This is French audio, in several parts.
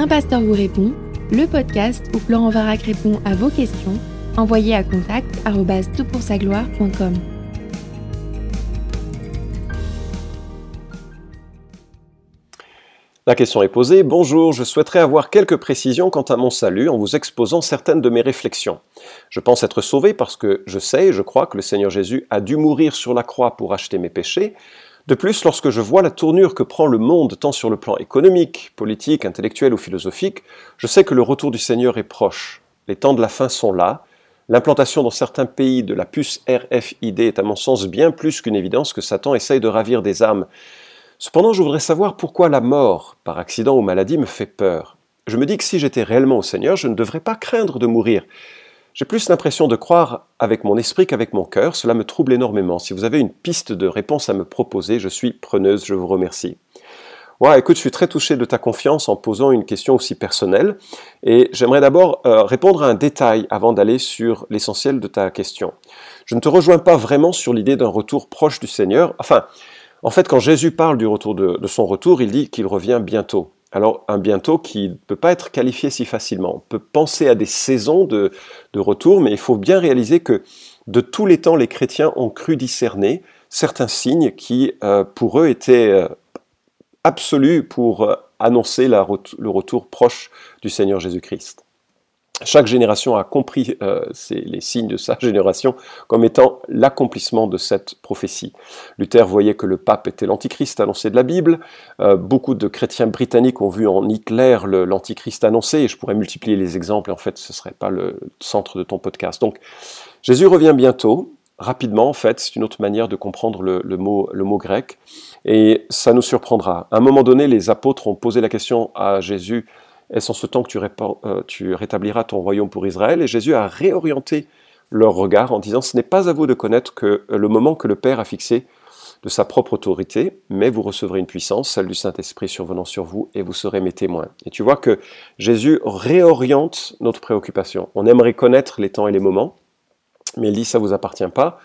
Un pasteur vous répond, le podcast où Florent Varac répond à vos questions, envoyez à contact gloire.com La question est posée. Bonjour, je souhaiterais avoir quelques précisions quant à mon salut en vous exposant certaines de mes réflexions. Je pense être sauvé parce que je sais et je crois que le Seigneur Jésus a dû mourir sur la croix pour acheter mes péchés. De plus, lorsque je vois la tournure que prend le monde, tant sur le plan économique, politique, intellectuel ou philosophique, je sais que le retour du Seigneur est proche. Les temps de la fin sont là. L'implantation dans certains pays de la puce RFID est à mon sens bien plus qu'une évidence que Satan essaye de ravir des âmes. Cependant, je voudrais savoir pourquoi la mort, par accident ou maladie, me fait peur. Je me dis que si j'étais réellement au Seigneur, je ne devrais pas craindre de mourir. J'ai plus l'impression de croire avec mon esprit qu'avec mon cœur. Cela me trouble énormément. Si vous avez une piste de réponse à me proposer, je suis preneuse. Je vous remercie. Ouais, écoute, je suis très touché de ta confiance en posant une question aussi personnelle. Et j'aimerais d'abord euh, répondre à un détail avant d'aller sur l'essentiel de ta question. Je ne te rejoins pas vraiment sur l'idée d'un retour proche du Seigneur. Enfin, en fait, quand Jésus parle du retour de son retour, il dit qu'il revient bientôt. Alors un bientôt qui ne peut pas être qualifié si facilement. On peut penser à des saisons de, retour, mais il faut bien réaliser que de tous les temps, les chrétiens ont cru discerner certains signes qui, euh, pour eux, étaient euh, absolus pour euh, annoncer le retour proche du Seigneur Jésus-Christ. Chaque génération a compris euh, les signes de sa génération comme étant l'accomplissement de cette prophétie. Luther voyait que le pape était l'antichrist annoncé de la Bible. Euh, beaucoup de chrétiens britanniques ont vu en Hitler l'antichrist annoncé, et je pourrais multiplier les exemples, en fait ce ne serait pas le centre de ton podcast. Donc Jésus revient bientôt, rapidement en fait, c'est une autre manière de comprendre le, mot, le mot grec, et ça nous surprendra. À un moment donné, les apôtres ont posé la question à Jésus, est-ce en ce temps que euh, tu, rétabliras ton royaume pour Israël Et Jésus a réorienté leur regard en disant, ce n'est pas à vous de connaître que le moment que le Père a fixé de sa propre autorité, mais vous recevrez une puissance, celle du Saint-Esprit survenant sur vous, et vous serez mes témoins. Et tu vois que Jésus réoriente notre préoccupation. On aimerait connaître les temps et les moments, mais il dit, ça vous appartient pas.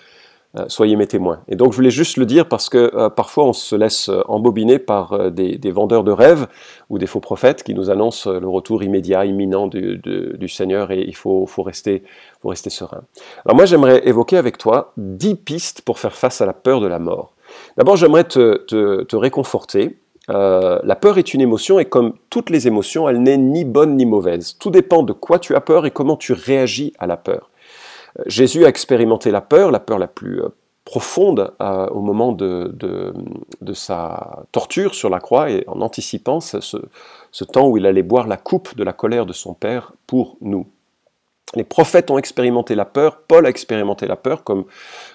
Euh, soyez mes témoins. Et donc je voulais juste le dire parce que euh, parfois on se laisse euh, embobiner par des, vendeurs de rêves ou des faux prophètes qui nous annoncent le retour immédiat, imminent du, Seigneur et il faut, rester, serein. Alors moi j'aimerais évoquer avec toi dix pistes pour faire face à la peur de la mort. D'abord j'aimerais te, réconforter. la peur est une émotion et comme toutes les émotions, elle n'est ni bonne ni mauvaise. Tout dépend de quoi tu as peur et comment tu réagis à la peur. Jésus a expérimenté la peur, la peur la plus euh, profonde euh, au moment de, sa torture sur la croix et en anticipant ce, temps où il allait boire la coupe de la colère de son Père pour nous. Les prophètes ont expérimenté la peur, Paul a expérimenté la peur comme,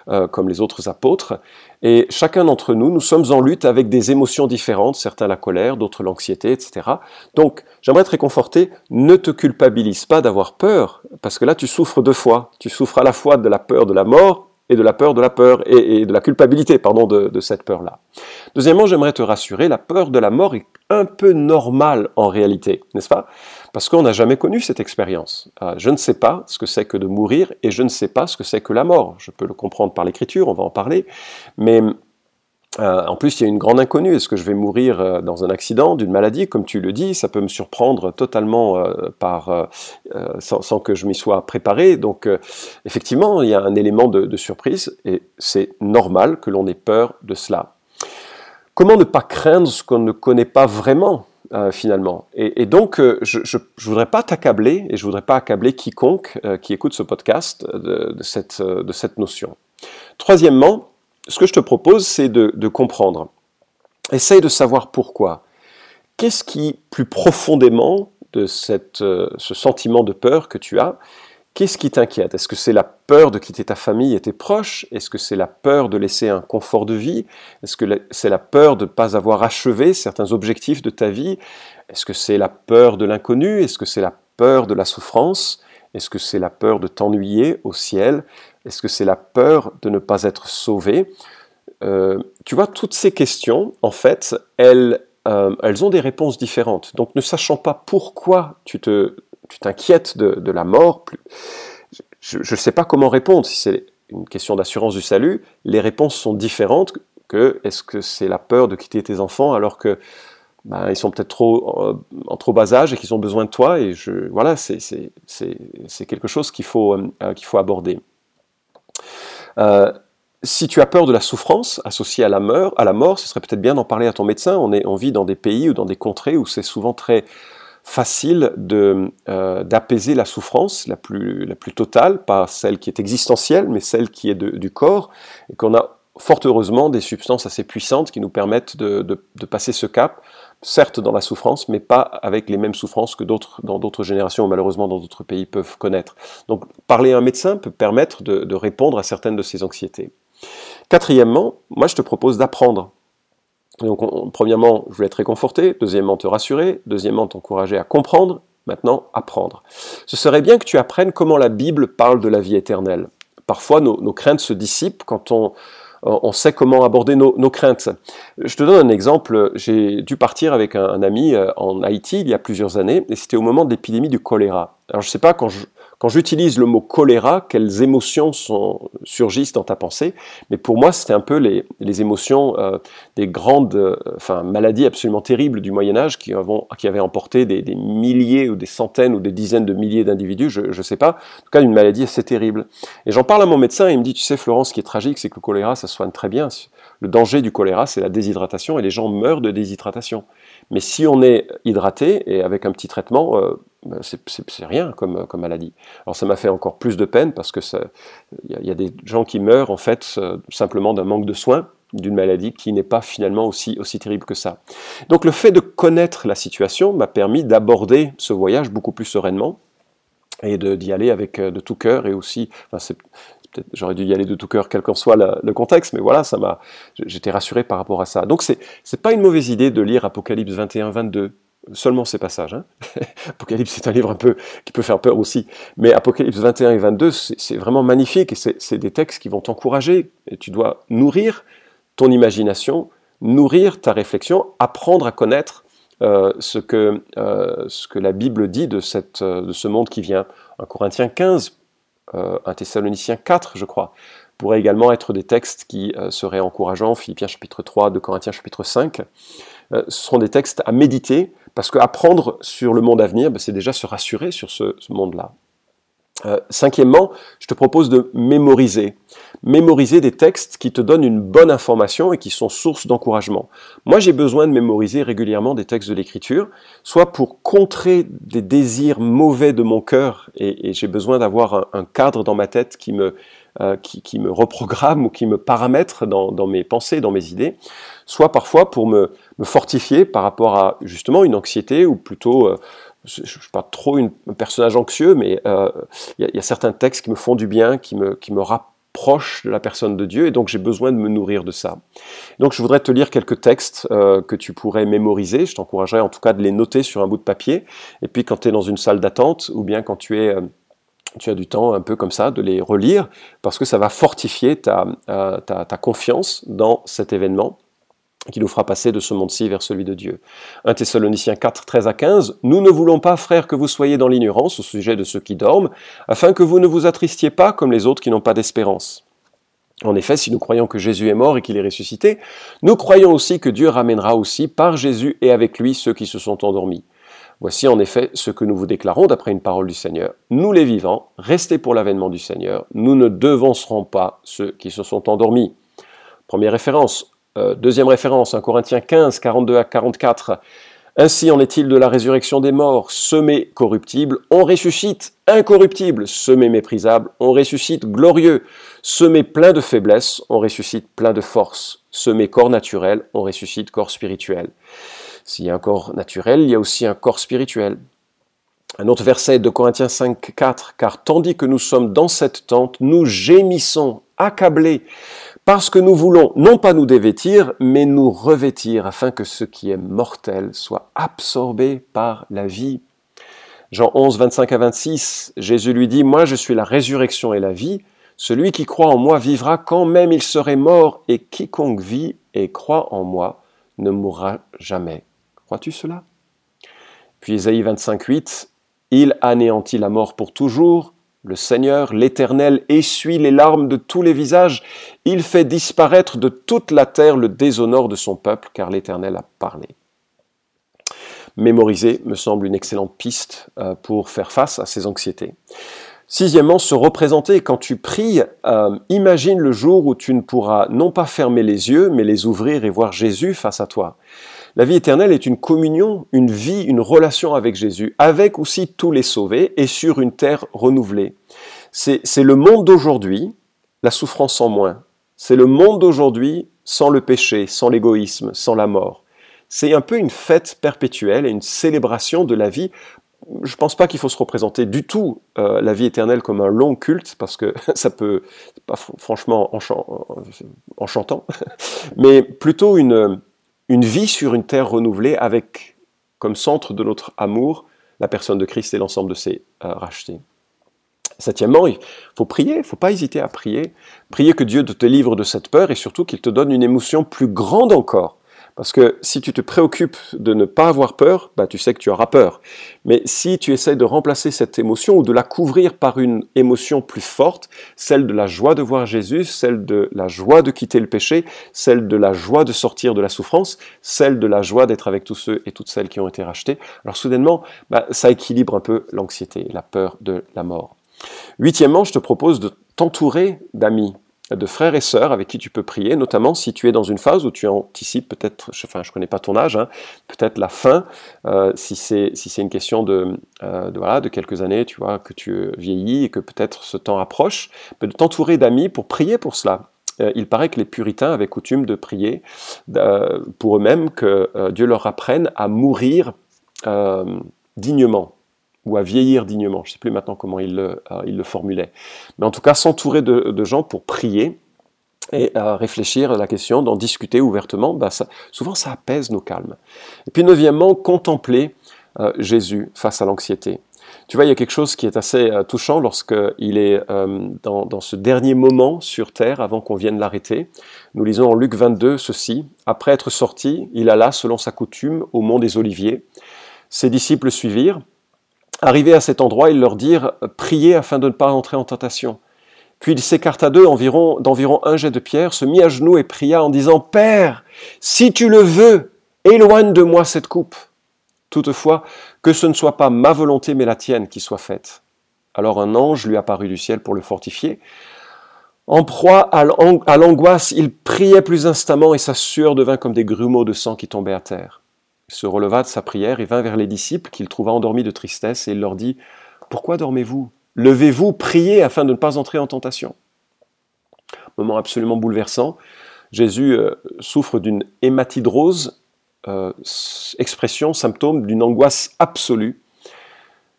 euh, comme les autres apôtres, et chacun d'entre nous, nous sommes en lutte avec des émotions différentes, certains la colère, d'autres l'anxiété, etc. Donc j'aimerais te réconforter, ne te culpabilise pas d'avoir peur, parce que là tu souffres deux fois, tu souffres à la fois de la peur de la mort et de la peur de la peur et, de la culpabilité pardon de, cette peur là. Deuxièmement, j'aimerais te rassurer, la peur de la mort est un peu normale en réalité, n'est-ce pas? Parce qu'on n'a jamais connu cette expérience. Euh, je ne sais pas ce que c'est que de mourir et je ne sais pas ce que c'est que la mort. Je peux le comprendre par l'écriture, on va en parler, mais euh, en plus, il y a une grande inconnue. Est-ce que je vais mourir euh, dans un accident, d'une maladie? Comme tu le dis, ça peut me surprendre totalement euh, sans, que je m'y sois préparé. Donc, effectivement, il y a un élément de, surprise et c'est normal que l'on ait peur de cela. Comment ne pas craindre ce qu'on ne connaît pas vraiment finalement? Et, donc, je ne voudrais pas t'accabler, et je voudrais pas accabler quiconque qui écoute ce podcast de cette notion. Troisièmement, ce que je te propose, c'est de, comprendre. Essaye de savoir pourquoi. Qu'est-ce qui, plus profondément de euh, ce sentiment de peur que tu as, qu'est-ce qui t'inquiète? Est-ce que c'est la peur de quitter ta famille et tes proches? Est-ce que c'est la peur de laisser un confort de vie? Est-ce que c'est la peur de ne pas avoir achevé certains objectifs de ta vie? Est-ce que c'est la peur de l'inconnu? Est-ce que c'est la peur de la souffrance? Est-ce que c'est la peur de t'ennuyer au ciel? Est-ce que c'est la peur de ne pas être sauvé euh, Tu vois, toutes ces questions, en fait, elles, euh, elles ont des réponses différentes. Donc ne sachant pas pourquoi tu t'inquiètes de, la mort, je ne sais pas comment répondre. Si c'est une question d'assurance du salut, les réponses sont différentes que est-ce que c'est la peur de quitter tes enfants alors que ben, ils sont peut-être trop en trop bas âge et qu'ils ont besoin de toi. Et je, voilà, c'est quelque chose qu'il faut, qu'il faut aborder. Si tu as peur de la souffrance associée à la mort, ce serait peut-être bien d'en parler à ton médecin. On, est, vit dans des pays ou dans des contrées où c'est souvent très facile euh, d'apaiser la souffrance la plus, totale, pas celle qui est existentielle, mais celle qui est du corps, et qu'on a fort heureusement des substances assez puissantes qui nous permettent de, passer ce cap, certes dans la souffrance, mais pas avec les mêmes souffrances que d'autres dans d'autres générations ou malheureusement dans d'autres pays peuvent connaître. Donc parler à un médecin peut permettre de, de répondre à certaines de ces anxiétés. Quatrièmement, moi je te propose d'apprendre donc, premièrement, je voulais te réconforter. Deuxièmement, te rassurer. Deuxièmement, t'encourager à comprendre. Maintenant, apprendre. Ce serait bien que tu apprennes comment la Bible parle de la vie éternelle. Parfois, nos, craintes se dissipent quand on, on sait comment aborder nos, craintes. Je te donne un exemple. J'ai dû partir avec un, ami euh, en Haïti il y a plusieurs années, et c'était au moment de l'épidémie du choléra. Alors je ne sais pas, quand je, quand j'utilise le mot choléra, quelles émotions sont, surgissent dans ta pensée? Mais pour moi, c'était un peu les, les émotions euh, des grandes euh, enfin, maladies absolument terribles du Moyen Âge qui, avaient emporté des, des, milliers ou des centaines ou des dizaines de milliers d'individus, je ne sais pas. En tout cas, une maladie assez terrible. Et j'en parle à mon médecin et il me dit, tu sais Florence, ce qui est tragique, c'est que le choléra, ça soigne très bien. Le danger du choléra, c'est la déshydratation et les gens meurent de déshydratation. Mais si on est hydraté et avec un petit traitement, euh, ben, c'est rien comme, maladie. Alors ça m'a fait encore plus de peine parce que il y, a des gens qui meurent en fait euh, simplement d'un manque de soins d'une maladie qui n'est pas finalement aussi, aussi terrible que ça. Donc le fait de connaître la situation m'a permis d'aborder ce voyage beaucoup plus sereinement et d'y aller avec euh, de tout cœur et aussi, j'aurais dû y aller de tout cœur, quel qu'en soit le contexte, mais voilà, ça m'a, j'étais rassuré par rapport à ça. Donc c'est, c'est pas une mauvaise idée de lire Apocalypse 21, 22, seulement ces passages. Hein. Apocalypse, c'est un livre un peu qui peut faire peur aussi, mais Apocalypse 21 et 22, c'est vraiment magnifique et c'est des textes qui vont t'encourager. Tu dois nourrir ton imagination, nourrir ta réflexion, apprendre à connaître euh, ce, que, euh, ce que la Bible dit de, cette, de ce monde qui vient. Un Corinthiens 15, euh, un Thessaloniciens 4, je crois, pourrait également être des textes qui euh, seraient encourageants, Philippiens chapitre 3, de Corinthiens chapitre 5. Euh, ce sont des textes à méditer, parce qu'apprendre sur le monde à venir, ben, c'est déjà se rassurer sur ce monde-là. Euh, cinquièmement, je te propose de mémoriser. Mémoriser des textes qui te donnent une bonne information et qui sont source d'encouragement. Moi, j'ai besoin de mémoriser régulièrement des textes de l'Écriture, soit pour contrer des désirs mauvais de mon cœur, et, j'ai besoin d'avoir un, cadre dans ma tête qui me, euh, qui, me reprogramme ou qui me paramètre dans, mes pensées, dans mes idées, soit parfois pour me, fortifier par rapport à justement une anxiété ou plutôt... Euh, je ne suis pas trop un personnage anxieux, mais euh, il y, a certains textes qui me font du bien, qui me, qui me rapprochent de la personne de Dieu, et donc j'ai besoin de me nourrir de ça. Donc je voudrais te lire quelques textes euh, que tu pourrais mémoriser, je t'encouragerais en tout cas de les noter sur un bout de papier, et puis quand tu es dans une salle d'attente, ou bien quand tu es... Euh, tu as du temps un peu comme ça de les relire parce que ça va fortifier ta, ta confiance dans cet événement qui nous fera passer de ce monde-ci vers celui de Dieu. 1 Thessaloniciens 4, 13 à 15, Nous ne voulons pas, frères, que vous soyez dans l'ignorance au sujet de ceux qui dorment, afin que vous ne vous attristiez pas comme les autres qui n'ont pas d'espérance. En effet, si nous croyons que Jésus est mort et qu'il est ressuscité, nous croyons aussi que Dieu ramènera aussi par Jésus et avec lui ceux qui se sont endormis. Voici en effet ce que nous vous déclarons d'après une parole du Seigneur. Nous les vivants, restez pour l'avènement du Seigneur, nous ne devancerons pas ceux qui se sont endormis. Première référence, euh, deuxième référence, 1 Corinthiens 15, 42 à 44. Ainsi en est-il de la résurrection des morts, semé corruptible, on ressuscite incorruptible, semé méprisable, on ressuscite glorieux, semé plein de faiblesse, on ressuscite plein de force, semé corps naturel, on ressuscite corps spirituel. S'il y a un corps naturel, il y a aussi un corps spirituel. Un autre verset de Corinthiens 5, 4, car tandis que nous sommes dans cette tente, nous gémissons, accablés, parce que nous voulons non pas nous dévêtir, mais nous revêtir, afin que ce qui est mortel soit absorbé par la vie. Jean 11, 25 à 26, Jésus lui dit, Moi je suis la résurrection et la vie, celui qui croit en moi vivra quand même il serait mort, et quiconque vit et croit en moi ne mourra jamais. Crois-tu cela? Puis Isaïe 25, 8, Il anéantit la mort pour toujours, le Seigneur, l'Éternel, essuie les larmes de tous les visages. Il fait disparaître de toute la terre le déshonneur de son peuple, car l'Éternel a parlé. mémoriser me semble une excellente piste euh, pour faire face à ces anxiétés. Sixièmement, se représenter. Quand tu pries, euh, imagine le jour où tu ne pourras non pas fermer les yeux, mais les ouvrir et voir Jésus face à toi. La vie éternelle est une communion, une vie, une relation avec Jésus, avec aussi tous les sauvés et sur une terre renouvelée. C'est le monde d'aujourd'hui, la souffrance en moins. C'est le monde d'aujourd'hui sans le péché, sans l'égoïsme, sans la mort. C'est un peu une fête perpétuelle et une célébration de la vie. Je ne pense pas qu'il faut se représenter du tout euh, la vie éternelle comme un long culte, parce que ça peut, pas franchement enchantant, mais plutôt une, une vie sur une terre renouvelée avec comme centre de notre amour la personne de Christ et l'ensemble de ses euh, rachetés. Septièmement, il faut prier, il ne faut pas hésiter à prier. Prier que Dieu te livre de cette peur et surtout qu'il te donne une émotion plus grande encore parce que si tu te préoccupes de ne pas avoir peur, bah, tu sais que tu auras peur. Mais si tu essaies de remplacer cette émotion ou de la couvrir par une émotion plus forte, celle de la joie de voir Jésus, celle de la joie de quitter le péché, celle de la joie de sortir de la souffrance, celle de la joie d'être avec tous ceux et toutes celles qui ont été rachetés, alors soudainement, bah, ça équilibre un peu l'anxiété, la peur de la mort. Huitièmement, je te propose de t'entourer d'amis de frères et sœurs avec qui tu peux prier, notamment si tu es dans une phase où tu anticipes peut-être, enfin je connais pas ton âge, hein, peut-être la fin, euh, si c'est si c'est une question de, euh, de, voilà de quelques années, tu vois que tu vieillis et que peut-être ce temps approche, de t'entourer d'amis pour prier pour cela. Euh, il paraît que les puritains avaient coutume de prier pour eux-mêmes que Dieu leur apprenne à mourir dignement ou à vieillir dignement. Je ne sais plus maintenant comment il le, euh, il le, formulait. Mais en tout cas, s'entourer de, gens pour prier et à réfléchir à la question, d'en discuter ouvertement, bah souvent ça apaise nos calmes. Et puis neuvièmement, contempler euh, Jésus face à l'anxiété. Tu vois, il y a quelque chose qui est assez euh, touchant lorsqu'il est dans, dans, ce dernier moment sur terre avant qu'on vienne l'arrêter. Nous lisons en Luc 22 ceci. Après être sorti, il alla, selon sa coutume, au mont des Oliviers. Ses disciples suivirent. Arrivé à cet endroit, ils leur dirent Priez afin de ne pas entrer en tentation. Puis il s'écarta d'eux environ, d'environ un jet de pierre, se mit à genoux et pria en disant Père, si tu le veux, éloigne de moi cette coupe. Toutefois, que ce ne soit pas ma volonté mais la tienne qui soit faite. Alors un ange lui apparut du ciel pour le fortifier. En proie à l'angoisse, il priait plus instamment et sa sueur devint comme des grumeaux de sang qui tombaient à terre. Se releva de sa prière et vint vers les disciples qu'il trouva endormis de tristesse et il leur dit Pourquoi dormez-vous? Levez-vous, priez afin de ne pas entrer en tentation. Moment absolument bouleversant. Jésus euh, souffre d'une hématidrose, euh, expression, symptôme d'une angoisse absolue.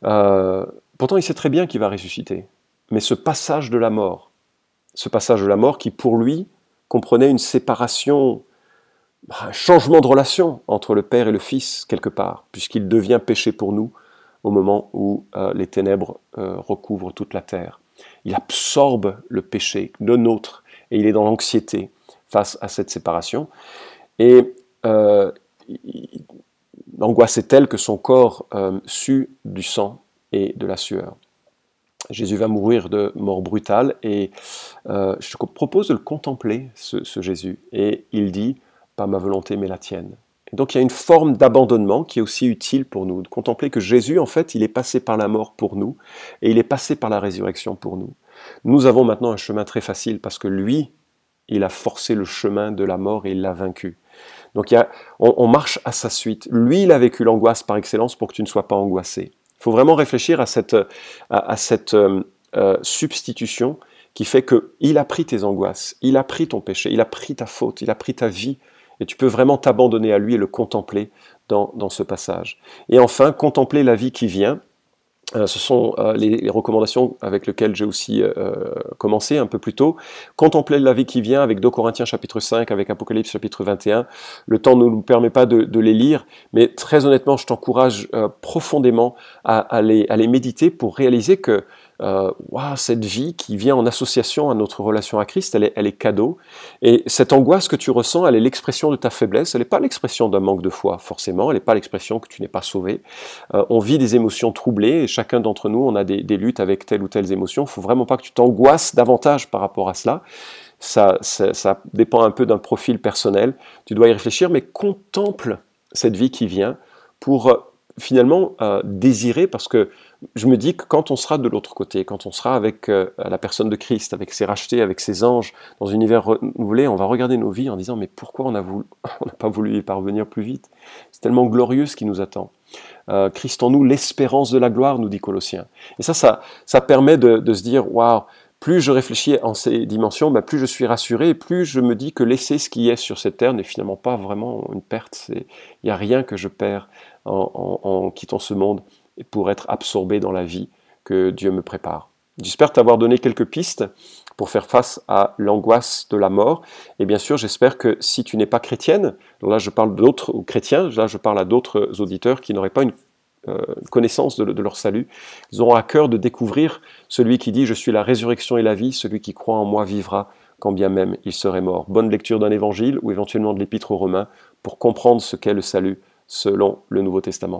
Euh, pourtant, il sait très bien qu'il va ressusciter. Mais ce passage de la mort, ce passage de la mort qui pour lui comprenait une séparation un changement de relation entre le Père et le Fils, quelque part, puisqu'il devient péché pour nous au moment où euh, les ténèbres euh, recouvrent toute la terre. Il absorbe le péché, le nôtre, et il est dans l'anxiété face à cette séparation. Et euh, l'angoisse est telle que son corps sue du sang et de la sueur. Jésus va mourir de mort brutale et je te propose de le contempler, ce, ce Jésus. Et il dit, pas ma volonté mais la tienne. Donc il y a une forme d'abandonnement qui est aussi utile pour nous, de contempler que Jésus, en fait, il est passé par la mort pour nous, et il est passé par la résurrection pour nous. Nous avons maintenant un chemin très facile parce que lui, il a forcé le chemin de la mort et il l'a vaincu. Donc il y a, on, marche à sa suite. Lui, il a vécu l'angoisse par excellence pour que tu ne sois pas angoissé. Il faut vraiment réfléchir à cette, à, cette euh, euh, substitution qui fait qu'il a pris tes angoisses, il a pris ton péché, il a pris ta faute, il a pris ta vie et tu peux vraiment t'abandonner à lui et le contempler dans, ce passage. Et enfin, contempler la vie qui vient. Euh, ce sont euh, les, recommandations avec lesquelles j'ai aussi euh, commencé un peu plus tôt. Contempler la vie qui vient avec 2 Corinthiens chapitre 5, avec Apocalypse chapitre 21. Le temps ne nous permet pas de, les lire, mais très honnêtement, je t'encourage profondément à, à les méditer pour réaliser que euh, cette vie qui vient en association à notre relation à Christ, elle est, cadeau. Et cette angoisse que tu ressens, elle est l'expression de ta faiblesse, elle n'est pas l'expression d'un manque de foi, forcément, elle n'est pas l'expression que tu n'es pas sauvé. Euh, on vit des émotions troublées, et chacun d'entre nous, on a des, luttes avec telle ou telle émotion. Il faut vraiment pas que tu t'angoisses davantage par rapport à cela. Ça, dépend un peu d'un profil personnel. Tu dois y réfléchir, mais contemple cette vie qui vient pour finalement euh, désirer parce que je me dis que quand on sera de l'autre côté, quand on sera avec euh, la personne de Christ, avec ses rachetés, avec ses anges, dans un univers renouvelé, on va regarder nos vies en disant mais pourquoi on n'a pas voulu y parvenir plus vite? C'est tellement glorieux ce qui nous attend. Euh, Christ en nous, l'espérance de la gloire, nous dit Colossiens. Et ça, ça, ça permet de, se dire waouh, plus je réfléchis en ces dimensions, bah, plus je suis rassuré, plus je me dis que laisser ce qui est sur cette terre n'est finalement pas vraiment une perte. Il n'y a rien que je perds en, quittant ce monde pour être absorbé dans la vie que Dieu me prépare. J'espère t'avoir donné quelques pistes pour faire face à l'angoisse de la mort. Et bien sûr, j'espère que si tu n'es pas chrétienne, là je parle d'autres chrétiens, là je parle à d'autres auditeurs qui n'auraient pas une euh, connaissance de, leur salut. Ils auront à cœur de découvrir celui qui dit Je suis la résurrection et la vie, celui qui croit en moi vivra, quand bien même il serait mort. Bonne lecture d'un évangile ou éventuellement de l'épître aux Romains pour comprendre ce qu'est le salut selon le Nouveau Testament.